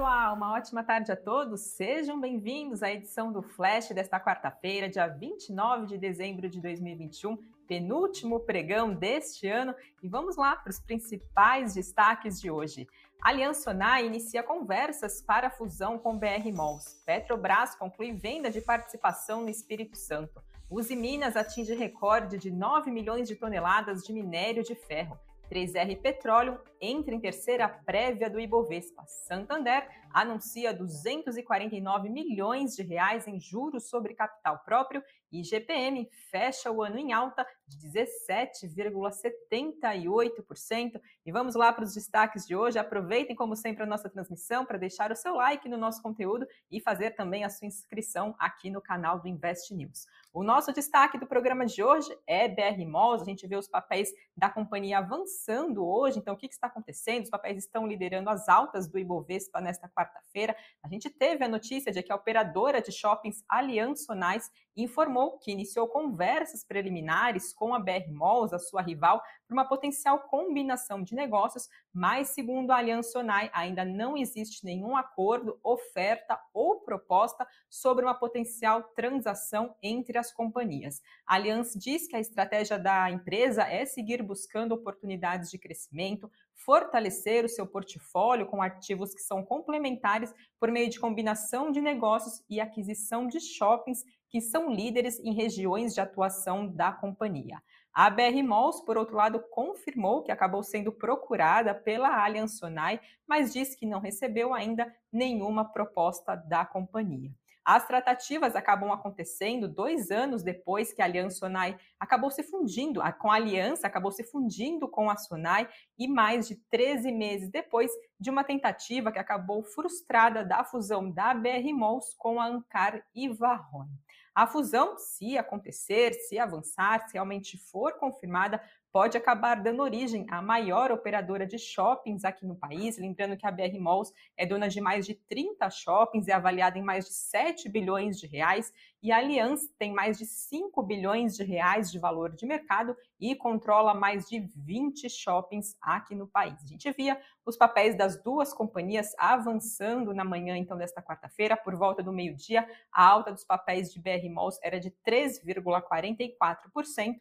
pessoal, uma ótima tarde a todos. Sejam bem-vindos à edição do Flash desta quarta-feira, dia 29 de dezembro de 2021, penúltimo pregão deste ano. E vamos lá para os principais destaques de hoje. Aliança Sonai inicia conversas para fusão com BR Malls. Petrobras conclui venda de participação no Espírito Santo. Uzi Minas atinge recorde de 9 milhões de toneladas de minério de ferro. 3R Petróleo entra em terceira prévia do Ibovespa. Santander anuncia 249 milhões de reais em juros sobre capital próprio e GPM fecha o ano em alta de 17,78%. E vamos lá para os destaques de hoje. Aproveitem, como sempre, a nossa transmissão para deixar o seu like no nosso conteúdo e fazer também a sua inscrição aqui no canal do Invest News. O nosso destaque do programa de hoje é BR Malls. A gente vê os papéis da companhia avançando hoje. Então, o que, que está acontecendo? Os papéis estão liderando as altas do Ibovespa nesta quarta-feira. A gente teve a notícia de que a operadora de shoppings Aliança Sonais informou que iniciou conversas preliminares com a BR Malls, a sua rival, para uma potencial combinação de negócios, mas segundo a Aliança Sonai, ainda não existe nenhum acordo, oferta ou proposta sobre uma potencial transação entre as companhias. A Aliança diz que a estratégia da empresa é seguir buscando oportunidades de crescimento, fortalecer o seu portfólio com ativos que são complementares por meio de combinação de negócios e aquisição de shoppings que são líderes em regiões de atuação da companhia. A BR Malls, por outro lado, confirmou que acabou sendo procurada pela Allianz Sonai, mas disse que não recebeu ainda nenhuma proposta da companhia. As tratativas acabam acontecendo dois anos depois que a Aliança Sonai acabou se fundindo, com a aliança acabou se fundindo com a Sonai e mais de 13 meses depois de uma tentativa que acabou frustrada da fusão da BR Malls com a Ancar e Varrone. A fusão, se acontecer, se avançar, se realmente for confirmada, pode acabar dando origem à maior operadora de shoppings aqui no país. Lembrando que a BR Malls é dona de mais de 30 shoppings, é avaliada em mais de 7 bilhões de reais, e a Allianz tem mais de 5 bilhões de reais de valor de mercado e controla mais de 20 shoppings aqui no país. A gente via os papéis das duas companhias avançando na manhã então desta quarta-feira, por volta do meio-dia, a alta dos papéis de BR Malls era de 3,44%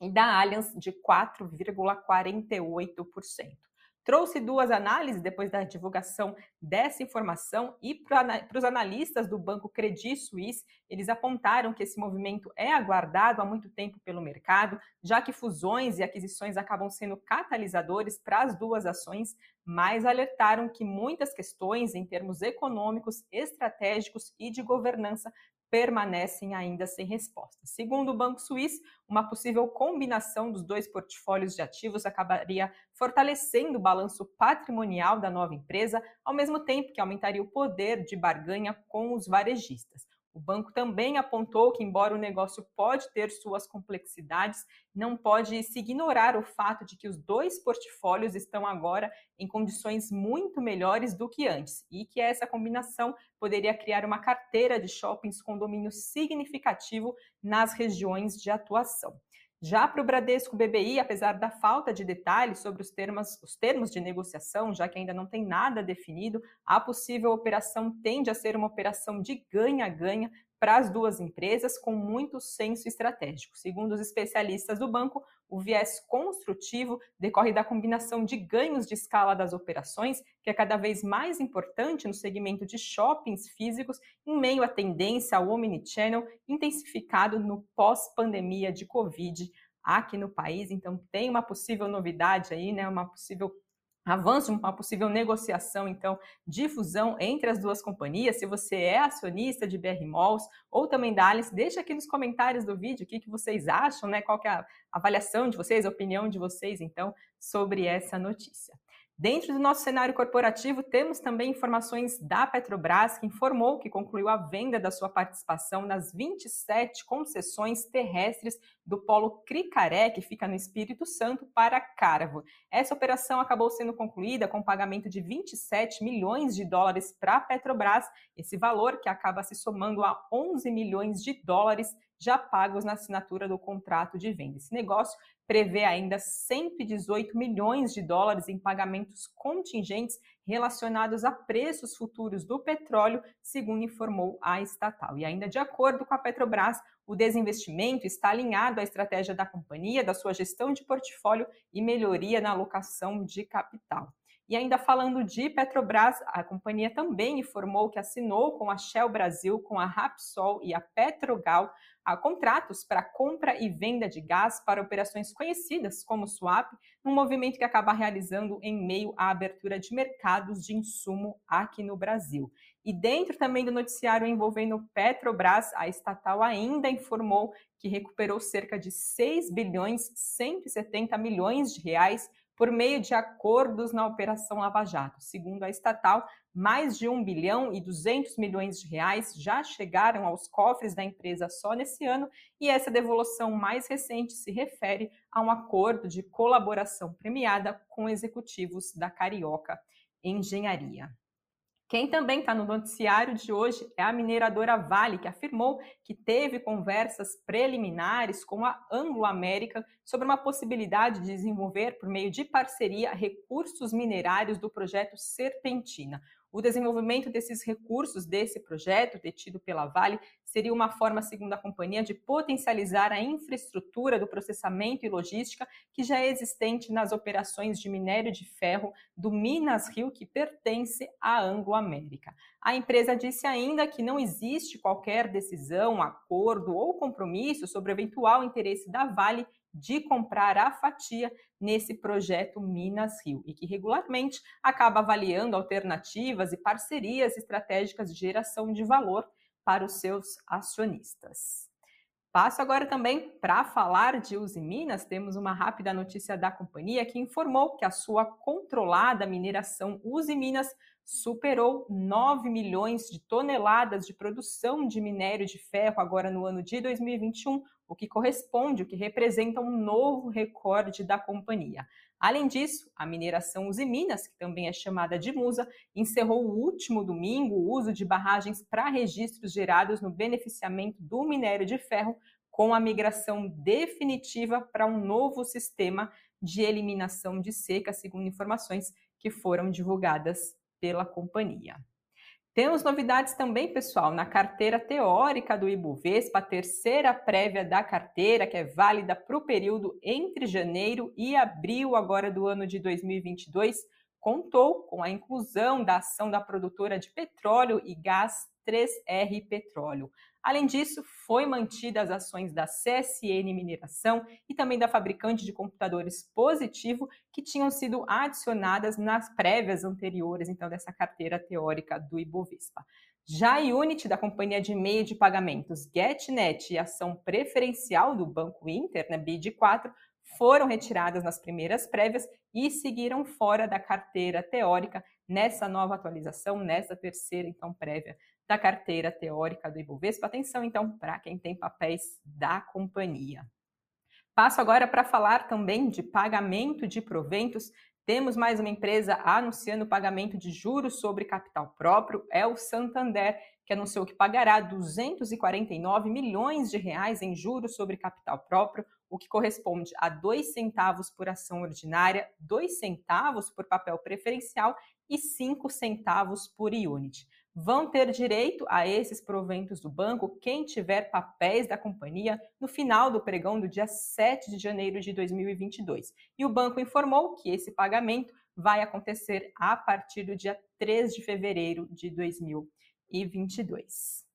e da Allianz de 4,48%. Trouxe duas análises depois da divulgação dessa informação e para os analistas do banco Credit Suisse, eles apontaram que esse movimento é aguardado há muito tempo pelo mercado, já que fusões e aquisições acabam sendo catalisadores para as duas ações, mas alertaram que muitas questões em termos econômicos, estratégicos e de governança permanecem ainda sem resposta. Segundo o Banco Suíço, uma possível combinação dos dois portfólios de ativos acabaria fortalecendo o balanço patrimonial da nova empresa, ao mesmo tempo que aumentaria o poder de barganha com os varejistas. O banco também apontou que, embora o negócio pode ter suas complexidades, não pode se ignorar o fato de que os dois portfólios estão agora em condições muito melhores do que antes e que essa combinação poderia criar uma carteira de shoppings com domínio significativo nas regiões de atuação. Já para o Bradesco BBI, apesar da falta de detalhes sobre os termos, os termos de negociação, já que ainda não tem nada definido, a possível operação tende a ser uma operação de ganha-ganha para as duas empresas com muito senso estratégico. Segundo os especialistas do banco, o viés construtivo decorre da combinação de ganhos de escala das operações, que é cada vez mais importante no segmento de shoppings físicos, em meio à tendência ao omnichannel intensificado no pós-pandemia de Covid aqui no país. Então, tem uma possível novidade aí, né? Uma possível avanço de uma possível negociação, então, de fusão entre as duas companhias. Se você é acionista de BR Malls ou também da Alice, deixa aqui nos comentários do vídeo o que, que vocês acham, né? Qual que é a avaliação de vocês, a opinião de vocês, então, sobre essa notícia. Dentro do nosso cenário corporativo, temos também informações da Petrobras, que informou que concluiu a venda da sua participação nas 27 concessões terrestres do polo Cricaré, que fica no Espírito Santo, para Caravo. Essa operação acabou sendo concluída com pagamento de 27 milhões de dólares para a Petrobras, esse valor que acaba se somando a 11 milhões de dólares já pagos na assinatura do contrato de venda. Esse negócio prevê ainda 118 milhões de dólares em pagamentos contingentes relacionados a preços futuros do petróleo, segundo informou a estatal. E ainda de acordo com a Petrobras, o desinvestimento está alinhado à estratégia da companhia, da sua gestão de portfólio e melhoria na alocação de capital. E ainda falando de Petrobras, a companhia também informou que assinou com a Shell Brasil, com a Rapsol e a Petrogal a contratos para compra e venda de gás para operações conhecidas como swap, um movimento que acaba realizando em meio à abertura de mercados de insumo aqui no Brasil. E dentro também do noticiário envolvendo Petrobras, a estatal ainda informou que recuperou cerca de 6 bilhões 170 milhões de reais por meio de acordos na Operação Lava Jato. Segundo a estatal, mais de 1 bilhão e 200 milhões de reais já chegaram aos cofres da empresa só nesse ano, e essa devolução mais recente se refere a um acordo de colaboração premiada com executivos da Carioca Engenharia. Quem também está no noticiário de hoje é a mineradora Vale, que afirmou que teve conversas preliminares com a Anglo América sobre uma possibilidade de desenvolver, por meio de parceria, recursos minerários do projeto Serpentina. O desenvolvimento desses recursos desse projeto, detido pela Vale, seria uma forma, segundo a companhia, de potencializar a infraestrutura do processamento e logística que já é existente nas operações de minério de ferro do Minas Rio, que pertence à Anglo América. A empresa disse ainda que não existe qualquer decisão, acordo ou compromisso sobre o eventual interesse da Vale de comprar a fatia nesse projeto Minas Rio e que regularmente acaba avaliando alternativas e parcerias estratégicas de geração de valor para os seus acionistas. Passo agora também para falar de Uzi Minas. Temos uma rápida notícia da companhia que informou que a sua controlada mineração Uzi Minas superou 9 milhões de toneladas de produção de minério de ferro agora no ano de 2021, o que corresponde, o que representa um novo recorde da companhia. Além disso, a mineração Usiminas, que também é chamada de Musa, encerrou o último domingo o uso de barragens para registros gerados no beneficiamento do minério de ferro, com a migração definitiva para um novo sistema de eliminação de seca, segundo informações que foram divulgadas pela companhia. Temos novidades também, pessoal, na carteira teórica do Ibovespa, a terceira prévia da carteira, que é válida para o período entre janeiro e abril agora do ano de 2022, contou com a inclusão da ação da produtora de petróleo e gás 3R Petróleo. Além disso, foi mantida as ações da CSN Mineração e também da fabricante de computadores Positivo, que tinham sido adicionadas nas prévias anteriores, então, dessa carteira teórica do Ibovespa. Já a Unity, da companhia de meio de pagamentos GetNet e ação preferencial do Banco Inter, né, BID4, foram retiradas nas primeiras prévias e seguiram fora da carteira teórica nessa nova atualização, nessa terceira, então, prévia da carteira teórica do Ibovespa. Atenção, então, para quem tem papéis da companhia. Passo agora para falar também de pagamento de proventos. Temos mais uma empresa anunciando pagamento de juros sobre capital próprio, é o Santander, que anunciou que pagará 249 milhões de reais em juros sobre capital próprio, o que corresponde a dois centavos por ação ordinária, dois centavos por papel preferencial e cinco centavos por unit vão ter direito a esses proventos do banco quem tiver papéis da companhia no final do pregão do dia 7 de janeiro de 2022. E o banco informou que esse pagamento vai acontecer a partir do dia 3 de fevereiro de 2022.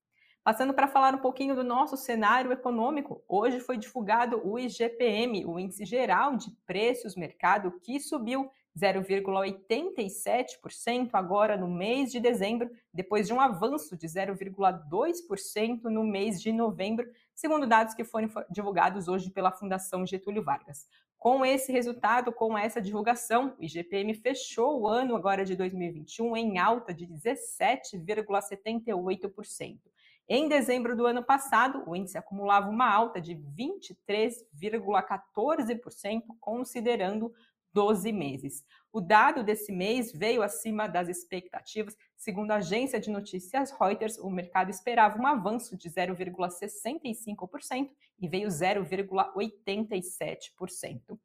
Passando para falar um pouquinho do nosso cenário econômico, hoje foi divulgado o IGPM, o Índice Geral de Preços Mercado, que subiu 0,87% agora no mês de dezembro, depois de um avanço de 0,2% no mês de novembro, segundo dados que foram divulgados hoje pela Fundação Getúlio Vargas. Com esse resultado, com essa divulgação, o IGPM fechou o ano agora de 2021 em alta de 17,78%. Em dezembro do ano passado, o índice acumulava uma alta de 23,14%, considerando 12 meses. O dado desse mês veio acima das expectativas. Segundo a agência de notícias Reuters, o mercado esperava um avanço de 0,65% e veio 0,87%.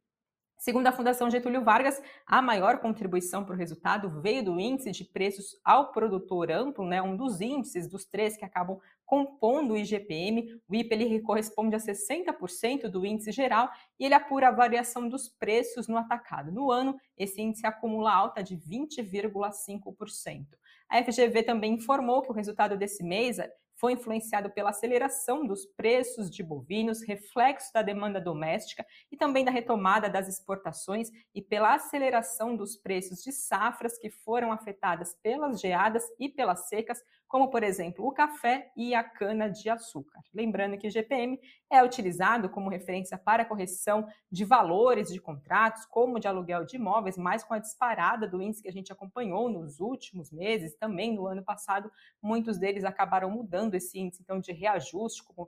Segundo a Fundação Getúlio Vargas, a maior contribuição para o resultado veio do índice de preços ao produtor amplo, né, um dos índices dos três que acabam compondo o IGPM. O IPA ele corresponde a 60% do índice geral e ele apura a variação dos preços no atacado. No ano, esse índice acumula alta de 20,5%. A FGV também informou que o resultado desse mês foi influenciado pela aceleração dos preços de bovinos, reflexo da demanda doméstica e também da retomada das exportações e pela aceleração dos preços de safras que foram afetadas pelas geadas e pelas secas, como por exemplo o café e a cana-de-açúcar. Lembrando que o GPM é utilizado como referência para correção de valores de contratos, como de aluguel de imóveis, mas com a disparada do índice que a gente acompanhou nos últimos meses, também no ano passado, muitos deles acabaram mudando esse índice então de reajuste, como,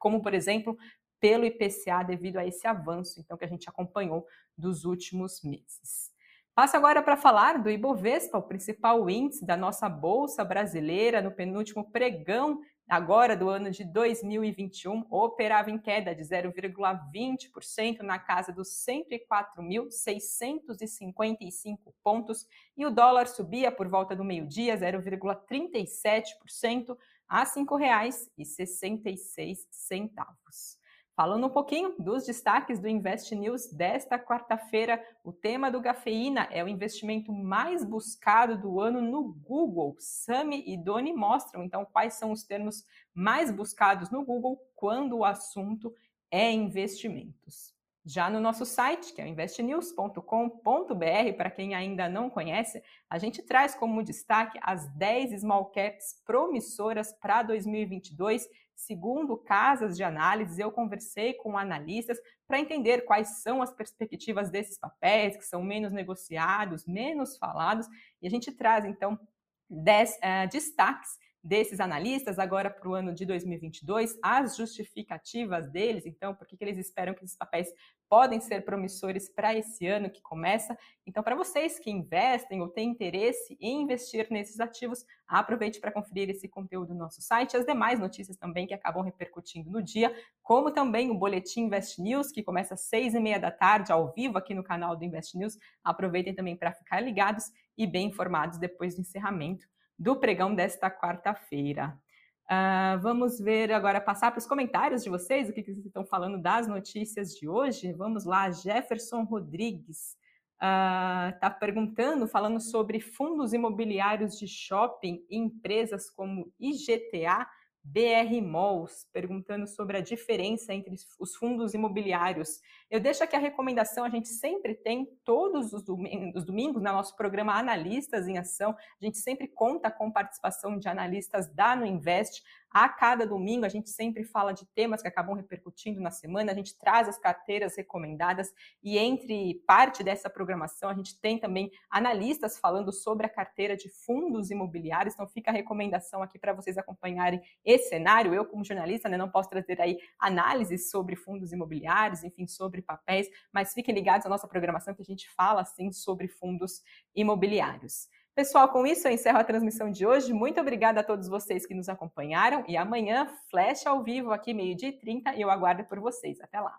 como por exemplo pelo IPCA devido a esse avanço então que a gente acompanhou dos últimos meses. Passo agora para falar do Ibovespa, o principal índice da nossa bolsa brasileira no penúltimo pregão agora do ano de 2021 operava em queda de 0,20% na casa dos 104.655 pontos e o dólar subia por volta do meio-dia 0,37% a R$ 5,66. Falando um pouquinho dos destaques do Invest News desta quarta-feira, o tema do Gafeína é o investimento mais buscado do ano no Google. Sami e Doni mostram então quais são os termos mais buscados no Google quando o assunto é investimentos. Já no nosso site, que é o investnews.com.br, para quem ainda não conhece, a gente traz como destaque as 10 small caps promissoras para 2022 Segundo casas de análise, eu conversei com analistas para entender quais são as perspectivas desses papéis, que são menos negociados, menos falados, e a gente traz, então, 10 uh, eh, destaques desses analistas agora para o ano de 2022, as justificativas deles, então, por que eles esperam que esses papéis podem ser promissores para esse ano que começa. Então, para vocês que investem ou têm interesse em investir nesses ativos, aproveite para conferir esse conteúdo no nosso site, as demais notícias também que acabam repercutindo no dia, como também o Boletim Invest News, que começa às seis e meia da tarde, ao vivo aqui no canal do Invest News. Aproveitem também para ficar ligados e bem informados depois do encerramento do pregão desta quarta-feira. Uh, vamos ver agora, passar para os comentários de vocês, o que, que vocês estão falando das notícias de hoje. Vamos lá, Jefferson Rodrigues está ah, uh, perguntando, falando sobre fundos imobiliários de shopping e empresas como IGTA BR Malls, perguntando sobre a diferença entre os fundos imobiliários. Eu deixo aqui a recomendação, a gente sempre tem, todos os domingos, domingos no nosso programa Analistas em Ação, a gente sempre conta com participação de analistas da No Invest. A cada domingo a gente sempre fala de temas que acabam repercutindo na semana, a gente traz as carteiras recomendadas e entre parte dessa programação a gente tem também analistas falando sobre a carteira de fundos imobiliários, então fica a recomendação aqui para vocês acompanharem esse cenário. Eu, como jornalista, né, não posso trazer aí análises sobre fundos imobiliários, enfim, sobre papéis, mas fiquem ligados à nossa programação que a gente fala assim sobre fundos imobiliários. Pessoal, com isso eu encerro a transmissão de hoje. Muito obrigada a todos vocês que nos acompanharam e amanhã, flash ao vivo aqui, meio-dia e 30, e eu aguardo por vocês. Até lá!